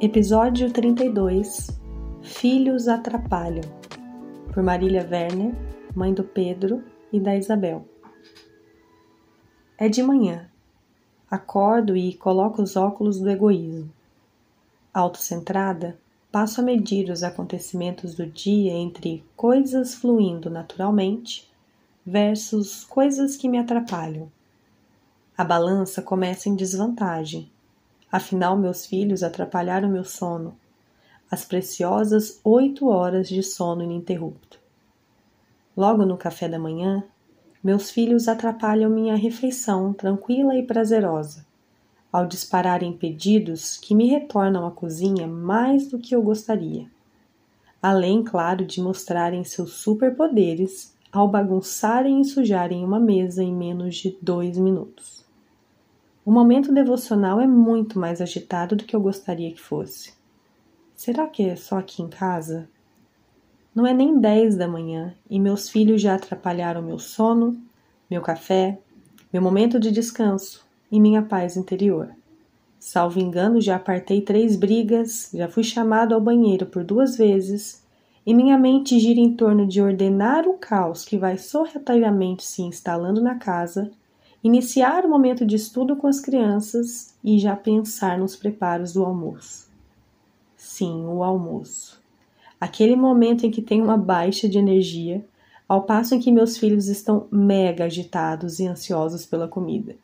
Episódio 32 Filhos Atrapalham por Marília Werner, mãe do Pedro e da Isabel. É de manhã. Acordo e coloco os óculos do egoísmo. Autocentrada, passo a medir os acontecimentos do dia entre coisas fluindo naturalmente versus coisas que me atrapalham. A balança começa em desvantagem Afinal, meus filhos atrapalharam meu sono, as preciosas oito horas de sono ininterrupto. Logo no café da manhã, meus filhos atrapalham minha refeição tranquila e prazerosa, ao dispararem pedidos que me retornam à cozinha mais do que eu gostaria. Além, claro, de mostrarem seus superpoderes ao bagunçarem e sujarem uma mesa em menos de dois minutos. O momento devocional é muito mais agitado do que eu gostaria que fosse. Será que é só aqui em casa? Não é nem dez da manhã e meus filhos já atrapalharam meu sono, meu café, meu momento de descanso e minha paz interior. Salvo engano, já apartei três brigas, já fui chamado ao banheiro por duas vezes e minha mente gira em torno de ordenar o caos que vai sorrateiramente se instalando na casa iniciar o momento de estudo com as crianças e já pensar nos preparos do almoço. Sim, o almoço. Aquele momento em que tenho uma baixa de energia, ao passo em que meus filhos estão mega agitados e ansiosos pela comida.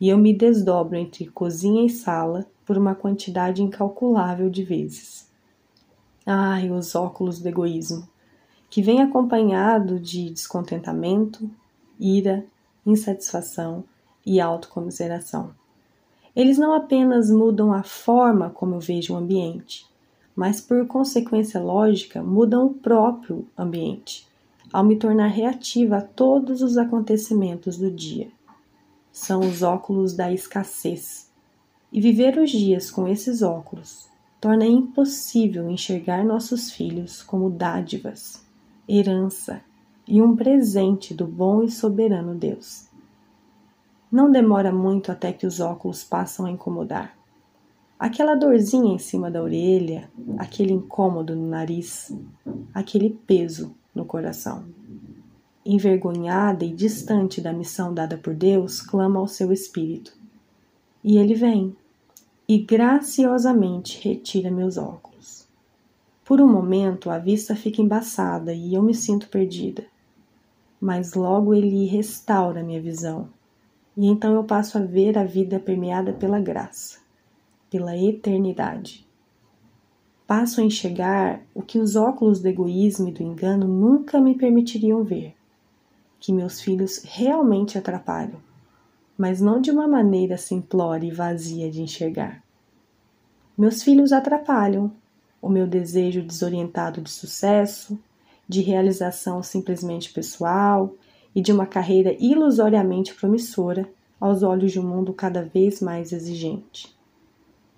E eu me desdobro entre cozinha e sala por uma quantidade incalculável de vezes. Ai, os óculos do egoísmo, que vem acompanhado de descontentamento, ira, insatisfação e autocomiseração. Eles não apenas mudam a forma como eu vejo o ambiente, mas por consequência lógica mudam o próprio ambiente, ao me tornar reativa a todos os acontecimentos do dia. São os óculos da escassez. E viver os dias com esses óculos torna impossível enxergar nossos filhos como dádivas, herança e um presente do bom e soberano Deus. Não demora muito até que os óculos passam a incomodar. Aquela dorzinha em cima da orelha, aquele incômodo no nariz, aquele peso no coração. Envergonhada e distante da missão dada por Deus, clama ao seu espírito. E ele vem e graciosamente retira meus óculos. Por um momento a vista fica embaçada e eu me sinto perdida mas logo ele restaura minha visão, e então eu passo a ver a vida permeada pela graça, pela eternidade. Passo a enxergar o que os óculos do egoísmo e do engano nunca me permitiriam ver: que meus filhos realmente atrapalham, mas não de uma maneira simplória e vazia de enxergar. Meus filhos atrapalham o meu desejo desorientado de sucesso, de realização simplesmente pessoal e de uma carreira ilusoriamente promissora aos olhos de um mundo cada vez mais exigente.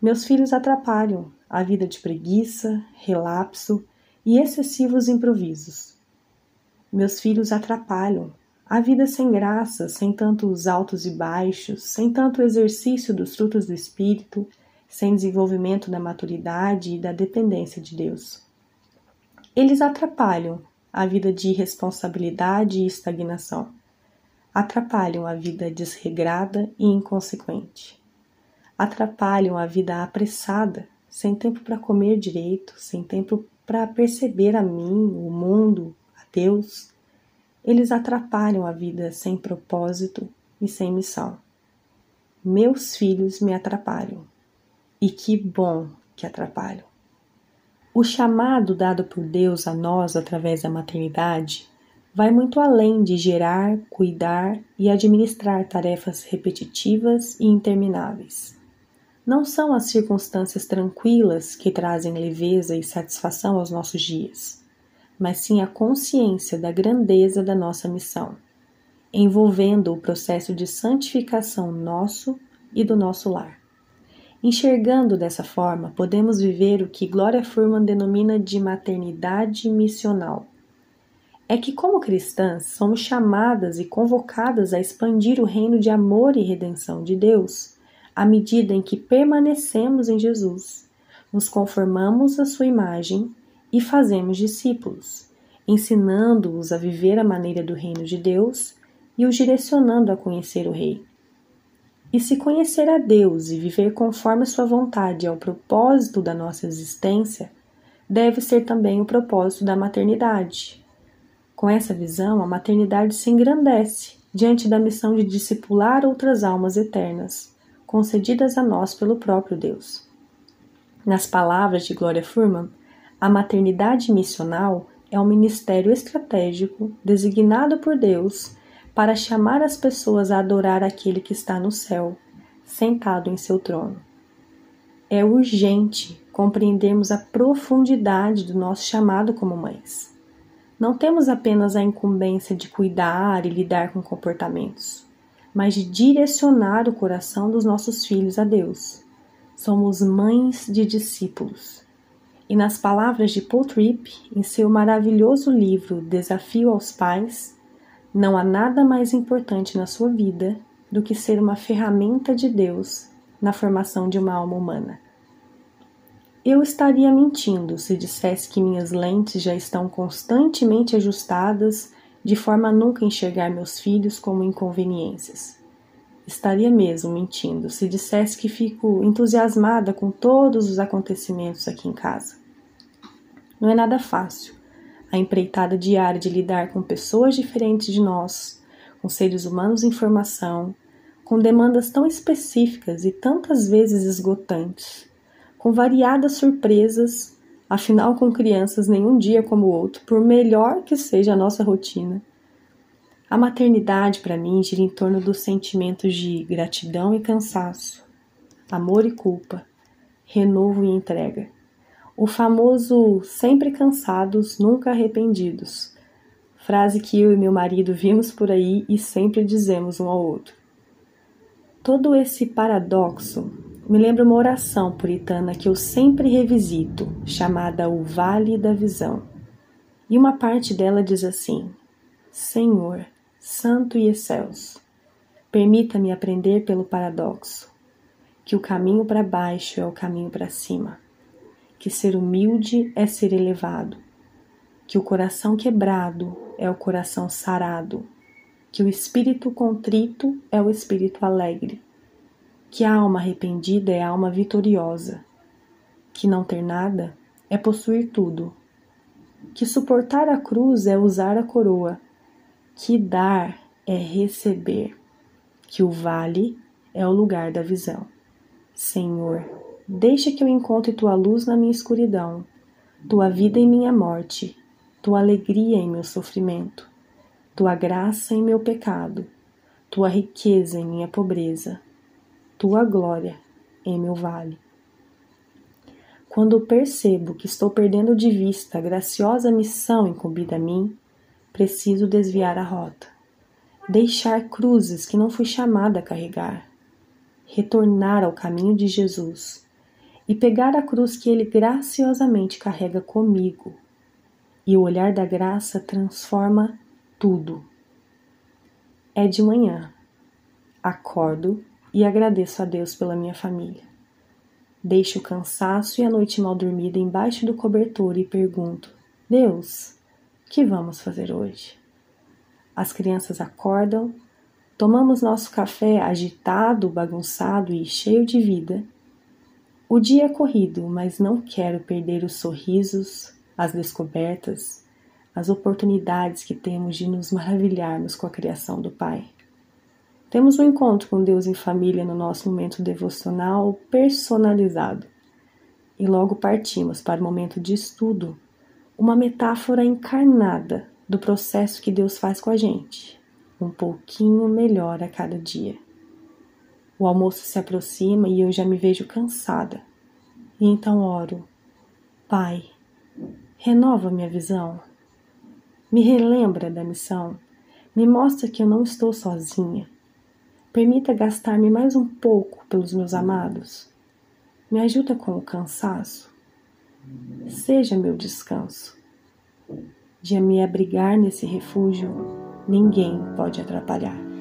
Meus filhos atrapalham a vida de preguiça, relapso e excessivos improvisos. Meus filhos atrapalham a vida sem graça, sem tantos altos e baixos, sem tanto exercício dos frutos do espírito, sem desenvolvimento da maturidade e da dependência de Deus. Eles atrapalham a vida de irresponsabilidade e estagnação. Atrapalham a vida desregrada e inconsequente. Atrapalham a vida apressada, sem tempo para comer direito, sem tempo para perceber a mim, o mundo, a Deus. Eles atrapalham a vida sem propósito e sem missão. Meus filhos me atrapalham. E que bom que atrapalham. O chamado dado por Deus a nós através da maternidade vai muito além de gerar, cuidar e administrar tarefas repetitivas e intermináveis. não são as circunstâncias tranquilas que trazem leveza e satisfação aos nossos dias, mas sim a consciência da grandeza da nossa missão, envolvendo o processo de santificação nosso e do nosso lar. Enxergando dessa forma, podemos viver o que Gloria Furman denomina de maternidade missional. É que, como cristãs, somos chamadas e convocadas a expandir o reino de amor e redenção de Deus à medida em que permanecemos em Jesus, nos conformamos à sua imagem e fazemos discípulos, ensinando-os a viver a maneira do reino de Deus e os direcionando a conhecer o Rei. E se conhecer a Deus e viver conforme a sua vontade é o propósito da nossa existência, deve ser também o propósito da maternidade. Com essa visão, a maternidade se engrandece diante da missão de discipular outras almas eternas, concedidas a nós pelo próprio Deus. Nas palavras de Gloria Furman, a maternidade missional é um ministério estratégico designado por Deus para chamar as pessoas a adorar aquele que está no céu, sentado em seu trono. É urgente compreendermos a profundidade do nosso chamado como mães. Não temos apenas a incumbência de cuidar e lidar com comportamentos, mas de direcionar o coração dos nossos filhos a Deus. Somos mães de discípulos. E nas palavras de Paul Tripp, em seu maravilhoso livro Desafio aos Pais, não há nada mais importante na sua vida do que ser uma ferramenta de Deus na formação de uma alma humana. Eu estaria mentindo se dissesse que minhas lentes já estão constantemente ajustadas de forma a nunca enxergar meus filhos como inconveniências. Estaria mesmo mentindo se dissesse que fico entusiasmada com todos os acontecimentos aqui em casa. Não é nada fácil a empreitada diária de lidar com pessoas diferentes de nós, com seres humanos em formação, com demandas tão específicas e tantas vezes esgotantes, com variadas surpresas, afinal, com crianças nenhum dia como o outro, por melhor que seja a nossa rotina. A maternidade, para mim, gira em torno dos sentimentos de gratidão e cansaço, amor e culpa, renovo e entrega o famoso sempre cansados, nunca arrependidos. Frase que eu e meu marido vimos por aí e sempre dizemos um ao outro. Todo esse paradoxo me lembra uma oração puritana que eu sempre revisito, chamada O Vale da Visão. E uma parte dela diz assim: Senhor, Santo e Excelso, permita-me aprender pelo paradoxo, que o caminho para baixo é o caminho para cima que ser humilde é ser elevado, que o coração quebrado é o coração sarado, que o espírito contrito é o espírito alegre, que a alma arrependida é a alma vitoriosa, que não ter nada é possuir tudo, que suportar a cruz é usar a coroa, que dar é receber, que o vale é o lugar da visão. Senhor, Deixa que eu encontre tua luz na minha escuridão, tua vida em minha morte, tua alegria em meu sofrimento, tua graça em meu pecado, tua riqueza em minha pobreza, tua glória em meu vale. Quando percebo que estou perdendo de vista a graciosa missão incumbida a mim, preciso desviar a rota, deixar cruzes que não fui chamada a carregar, retornar ao caminho de Jesus e pegar a cruz que ele graciosamente carrega comigo. E o olhar da graça transforma tudo. É de manhã. Acordo e agradeço a Deus pela minha família. Deixo o cansaço e a noite mal dormida embaixo do cobertor e pergunto: Deus, o que vamos fazer hoje? As crianças acordam, tomamos nosso café agitado, bagunçado e cheio de vida o dia é corrido, mas não quero perder os sorrisos, as descobertas, as oportunidades que temos de nos maravilharmos com a criação do Pai. Temos um encontro com Deus em família no nosso momento devocional personalizado. E logo partimos para o momento de estudo, uma metáfora encarnada do processo que Deus faz com a gente, um pouquinho melhor a cada dia. O almoço se aproxima e eu já me vejo cansada. E então oro: Pai, renova minha visão. Me relembra da missão. Me mostra que eu não estou sozinha. Permita gastar-me mais um pouco pelos meus amados. Me ajuda com o cansaço. Seja meu descanso. De me abrigar nesse refúgio, ninguém pode atrapalhar.